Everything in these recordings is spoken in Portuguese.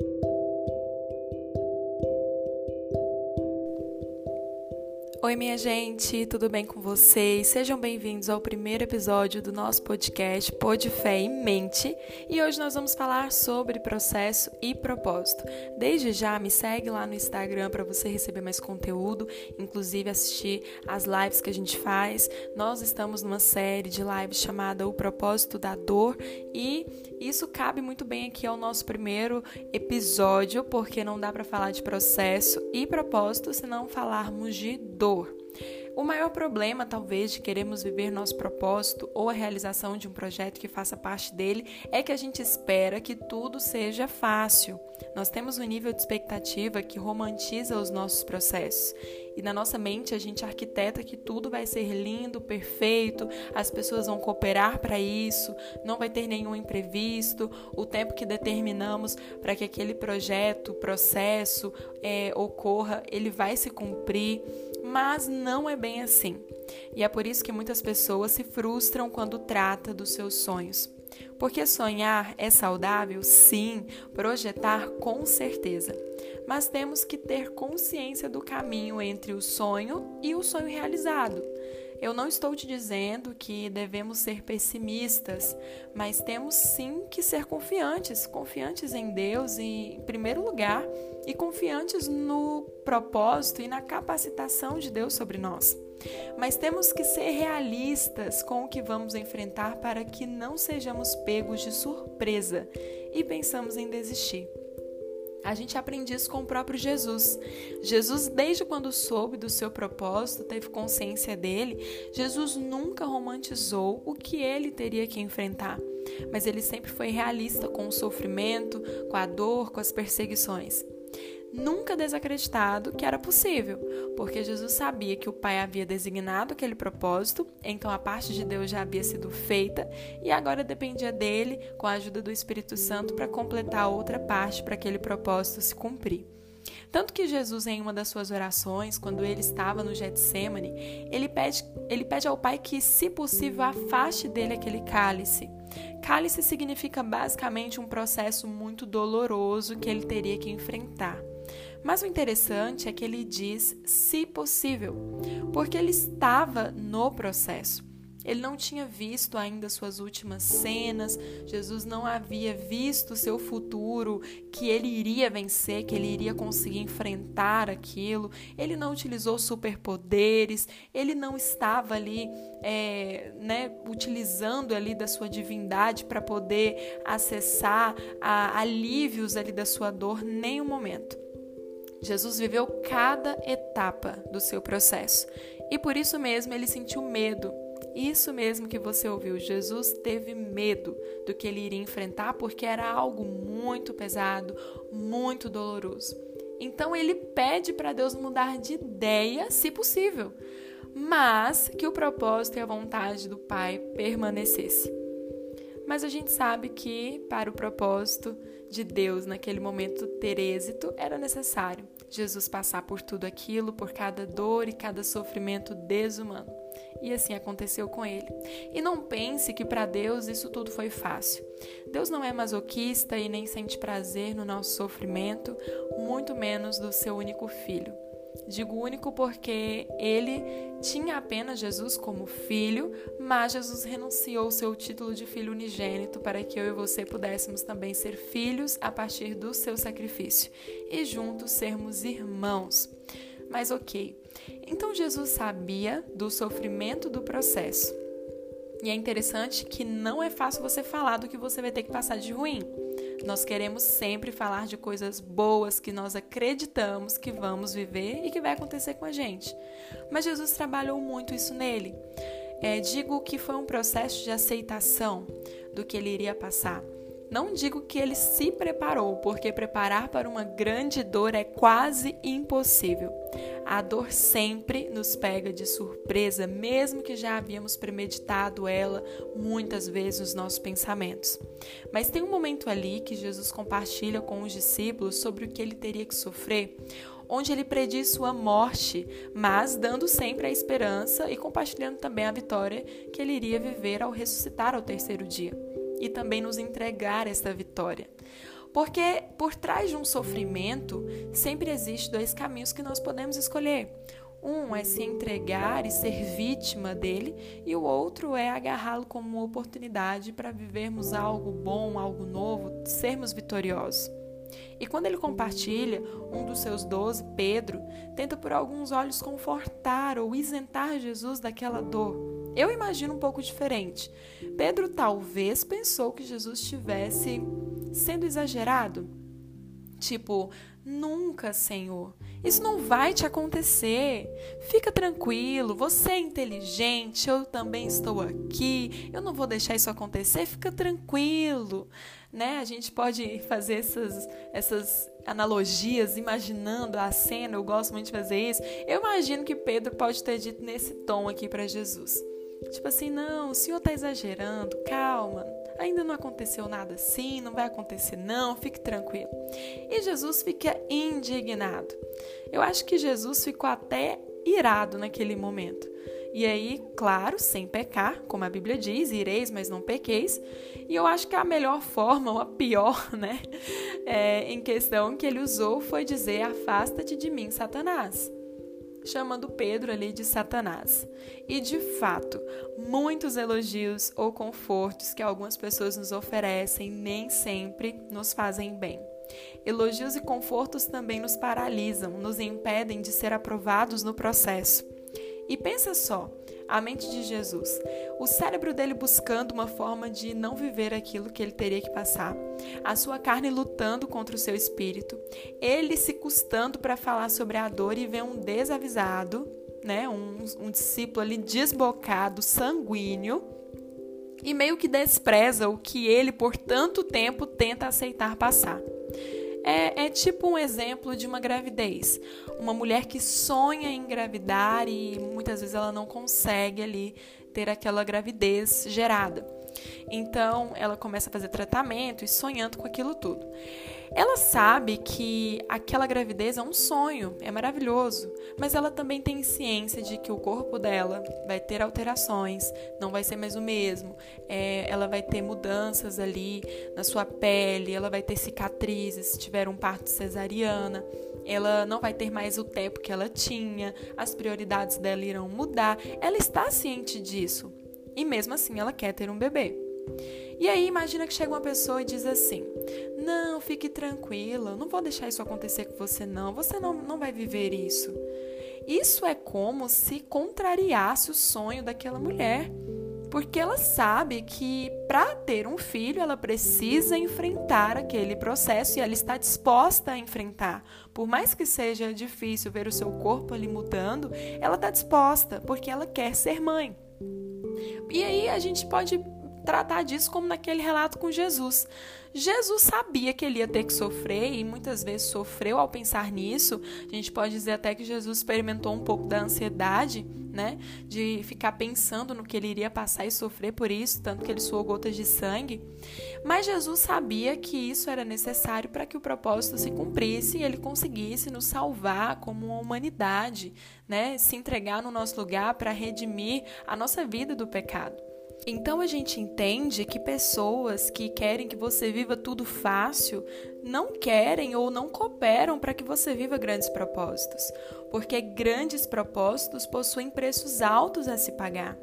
Thank you. Oi, minha gente, tudo bem com vocês? Sejam bem-vindos ao primeiro episódio do nosso podcast Pode Fé em Mente e hoje nós vamos falar sobre processo e propósito. Desde já, me segue lá no Instagram para você receber mais conteúdo, inclusive assistir as lives que a gente faz. Nós estamos numa série de lives chamada O Propósito da Dor e isso cabe muito bem aqui ao nosso primeiro episódio, porque não dá para falar de processo e propósito se não falarmos de dor dor. O maior problema, talvez, de queremos viver nosso propósito ou a realização de um projeto que faça parte dele é que a gente espera que tudo seja fácil. Nós temos um nível de expectativa que romantiza os nossos processos. E na nossa mente a gente arquiteta que tudo vai ser lindo, perfeito, as pessoas vão cooperar para isso, não vai ter nenhum imprevisto, o tempo que determinamos para que aquele projeto, processo é, ocorra, ele vai se cumprir mas não é bem assim. E é por isso que muitas pessoas se frustram quando trata dos seus sonhos. Porque sonhar é saudável? Sim, projetar com certeza. Mas temos que ter consciência do caminho entre o sonho e o sonho realizado. Eu não estou te dizendo que devemos ser pessimistas, mas temos sim que ser confiantes, confiantes em Deus em primeiro lugar, e confiantes no propósito e na capacitação de Deus sobre nós. Mas temos que ser realistas com o que vamos enfrentar para que não sejamos pegos de surpresa e pensamos em desistir. A gente aprende isso com o próprio Jesus. Jesus, desde quando soube do seu propósito, teve consciência dele, Jesus nunca romantizou o que ele teria que enfrentar. Mas ele sempre foi realista com o sofrimento, com a dor, com as perseguições nunca desacreditado que era possível, porque Jesus sabia que o Pai havia designado aquele propósito, então a parte de Deus já havia sido feita e agora dependia dele, com a ajuda do Espírito Santo, para completar outra parte para aquele propósito se cumprir. Tanto que Jesus, em uma das suas orações, quando ele estava no Getsemane, ele pede, ele pede ao Pai que, se possível, afaste dele aquele cálice. Cálice significa basicamente um processo muito doloroso que ele teria que enfrentar. Mas o interessante é que ele diz se possível, porque ele estava no processo. Ele não tinha visto ainda suas últimas cenas, Jesus não havia visto seu futuro, que ele iria vencer, que ele iria conseguir enfrentar aquilo. Ele não utilizou superpoderes, ele não estava ali, é, né, utilizando ali da sua divindade para poder acessar a, alívios ali da sua dor, nem um momento. Jesus viveu cada etapa do seu processo e por isso mesmo ele sentiu medo. Isso mesmo que você ouviu, Jesus teve medo do que ele iria enfrentar porque era algo muito pesado, muito doloroso. Então ele pede para Deus mudar de ideia, se possível, mas que o propósito e a vontade do Pai permanecesse. Mas a gente sabe que para o propósito de Deus naquele momento ter êxito era necessário Jesus passar por tudo aquilo, por cada dor e cada sofrimento desumano. E assim aconteceu com ele. E não pense que para Deus isso tudo foi fácil. Deus não é masoquista e nem sente prazer no nosso sofrimento, muito menos do seu único filho. Digo único porque ele tinha apenas Jesus como filho, mas Jesus renunciou seu título de filho unigênito para que eu e você pudéssemos também ser filhos a partir do seu sacrifício e juntos sermos irmãos. Mas ok, então Jesus sabia do sofrimento do processo. E é interessante que não é fácil você falar do que você vai ter que passar de ruim. Nós queremos sempre falar de coisas boas que nós acreditamos que vamos viver e que vai acontecer com a gente. Mas Jesus trabalhou muito isso nele. É, digo que foi um processo de aceitação do que ele iria passar. Não digo que ele se preparou, porque preparar para uma grande dor é quase impossível. A dor sempre nos pega de surpresa, mesmo que já havíamos premeditado ela muitas vezes nos nossos pensamentos. Mas tem um momento ali que Jesus compartilha com os discípulos sobre o que ele teria que sofrer, onde ele prediz sua morte, mas dando sempre a esperança e compartilhando também a vitória que ele iria viver ao ressuscitar ao terceiro dia e também nos entregar esta vitória. Porque por trás de um sofrimento sempre existe dois caminhos que nós podemos escolher. Um é se entregar e ser vítima dele, e o outro é agarrá-lo como uma oportunidade para vivermos algo bom, algo novo, sermos vitoriosos. E quando ele compartilha, um dos seus doze, Pedro, tenta por alguns olhos confortar ou isentar Jesus daquela dor. Eu imagino um pouco diferente. Pedro talvez pensou que Jesus estivesse sendo exagerado. Tipo, nunca, Senhor. Isso não vai te acontecer. Fica tranquilo, você é inteligente, eu também estou aqui. Eu não vou deixar isso acontecer, fica tranquilo. Né? A gente pode fazer essas, essas analogias, imaginando a cena, eu gosto muito de fazer isso. Eu imagino que Pedro pode ter dito nesse tom aqui para Jesus. Tipo assim, não, o senhor está exagerando, calma, ainda não aconteceu nada assim, não vai acontecer não, fique tranquilo. E Jesus fica indignado. Eu acho que Jesus ficou até irado naquele momento. E aí, claro, sem pecar, como a Bíblia diz, ireis, mas não pequeis. E eu acho que a melhor forma, ou a pior, né, é, em questão que ele usou foi dizer: Afasta-te de mim, Satanás chamando Pedro ali de Satanás. E de fato, muitos elogios ou confortos que algumas pessoas nos oferecem nem sempre nos fazem bem. Elogios e confortos também nos paralisam, nos impedem de ser aprovados no processo. E pensa só, a mente de Jesus, o cérebro dele buscando uma forma de não viver aquilo que ele teria que passar, a sua carne lutando contra o seu espírito, ele se custando para falar sobre a dor e ver um desavisado, né, um, um discípulo ali desbocado, sanguíneo, e meio que despreza o que ele por tanto tempo tenta aceitar passar. É, é, tipo um exemplo de uma gravidez. Uma mulher que sonha em engravidar e muitas vezes ela não consegue ali ter aquela gravidez gerada. Então ela começa a fazer tratamento e sonhando com aquilo tudo. Ela sabe que aquela gravidez é um sonho, é maravilhoso, mas ela também tem ciência de que o corpo dela vai ter alterações, não vai ser mais o mesmo. É, ela vai ter mudanças ali na sua pele, ela vai ter cicatrizes se tiver um parto cesariana ela não vai ter mais o tempo que ela tinha, as prioridades dela irão mudar. Ela está ciente disso e mesmo assim ela quer ter um bebê. E aí imagina que chega uma pessoa e diz assim: Não, fique tranquila, não vou deixar isso acontecer com você, não. Você não, não vai viver isso. Isso é como se contrariasse o sonho daquela mulher. Porque ela sabe que para ter um filho ela precisa enfrentar aquele processo e ela está disposta a enfrentar. Por mais que seja difícil ver o seu corpo ali mudando, ela está disposta porque ela quer ser mãe. E aí a gente pode tratar disso como naquele relato com Jesus. Jesus sabia que ele ia ter que sofrer e muitas vezes sofreu ao pensar nisso. A gente pode dizer até que Jesus experimentou um pouco da ansiedade, né? De ficar pensando no que ele iria passar e sofrer por isso, tanto que ele suou gotas de sangue. Mas Jesus sabia que isso era necessário para que o propósito se cumprisse e ele conseguisse nos salvar como uma humanidade, né? Se entregar no nosso lugar para redimir a nossa vida do pecado. Então a gente entende que pessoas que querem que você viva tudo fácil não querem ou não cooperam para que você viva grandes propósitos, porque grandes propósitos possuem preços altos a se pagar.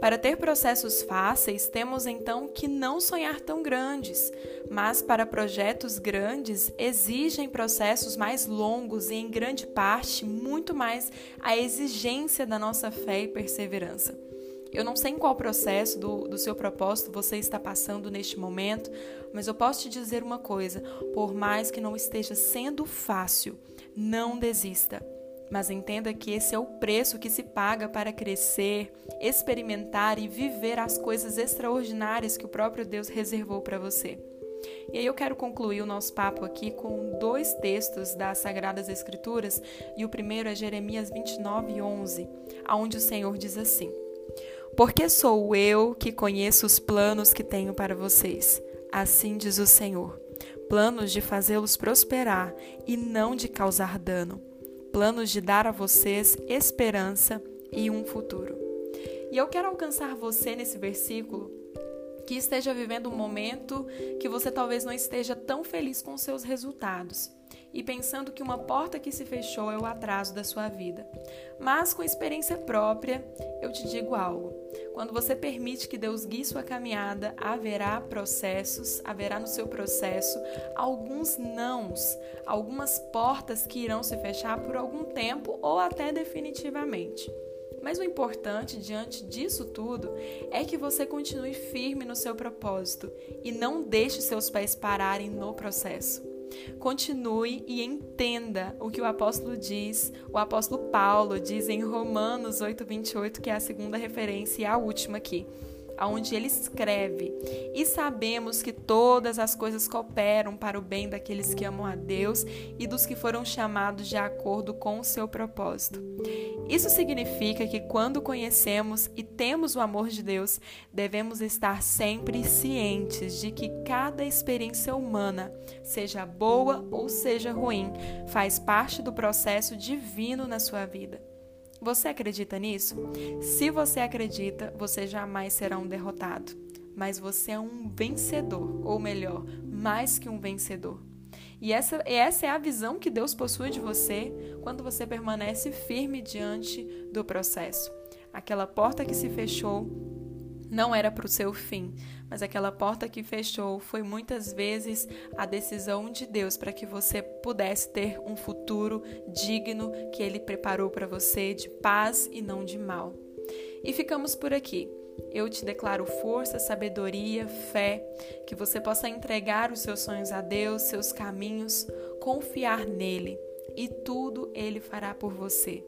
Para ter processos fáceis, temos então que não sonhar tão grandes, mas para projetos grandes exigem processos mais longos e, em grande parte, muito mais a exigência da nossa fé e perseverança. Eu não sei em qual processo do, do seu propósito você está passando neste momento, mas eu posso te dizer uma coisa: por mais que não esteja sendo fácil, não desista. Mas entenda que esse é o preço que se paga para crescer, experimentar e viver as coisas extraordinárias que o próprio Deus reservou para você. E aí eu quero concluir o nosso papo aqui com dois textos das Sagradas Escrituras, e o primeiro é Jeremias 29, 11, aonde o Senhor diz assim: porque sou eu que conheço os planos que tenho para vocês, assim diz o Senhor. Planos de fazê-los prosperar e não de causar dano. Planos de dar a vocês esperança e um futuro. E eu quero alcançar você nesse versículo que esteja vivendo um momento que você talvez não esteja tão feliz com seus resultados e pensando que uma porta que se fechou é o atraso da sua vida. Mas com experiência própria, eu te digo algo. Quando você permite que Deus guie sua caminhada, haverá processos, haverá no seu processo alguns nãos, algumas portas que irão se fechar por algum tempo ou até definitivamente. Mas o importante diante disso tudo é que você continue firme no seu propósito e não deixe seus pés pararem no processo. Continue e entenda o que o apóstolo diz, o apóstolo Paulo diz em Romanos 8:28, que é a segunda referência e a última aqui aonde ele escreve: E sabemos que todas as coisas cooperam para o bem daqueles que amam a Deus e dos que foram chamados de acordo com o seu propósito. Isso significa que quando conhecemos e temos o amor de Deus, devemos estar sempre cientes de que cada experiência humana, seja boa ou seja ruim, faz parte do processo divino na sua vida. Você acredita nisso? Se você acredita, você jamais será um derrotado, mas você é um vencedor, ou melhor, mais que um vencedor. E essa, essa é a visão que Deus possui de você quando você permanece firme diante do processo. Aquela porta que se fechou não era para o seu fim, mas aquela porta que fechou foi muitas vezes a decisão de Deus para que você pudesse ter um futuro digno que Ele preparou para você de paz e não de mal. E ficamos por aqui. Eu te declaro força, sabedoria, fé, que você possa entregar os seus sonhos a Deus, seus caminhos, confiar nele e tudo ele fará por você.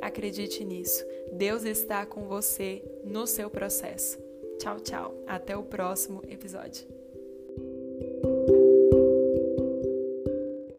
Acredite nisso. Deus está com você no seu processo. Tchau, tchau. Até o próximo episódio.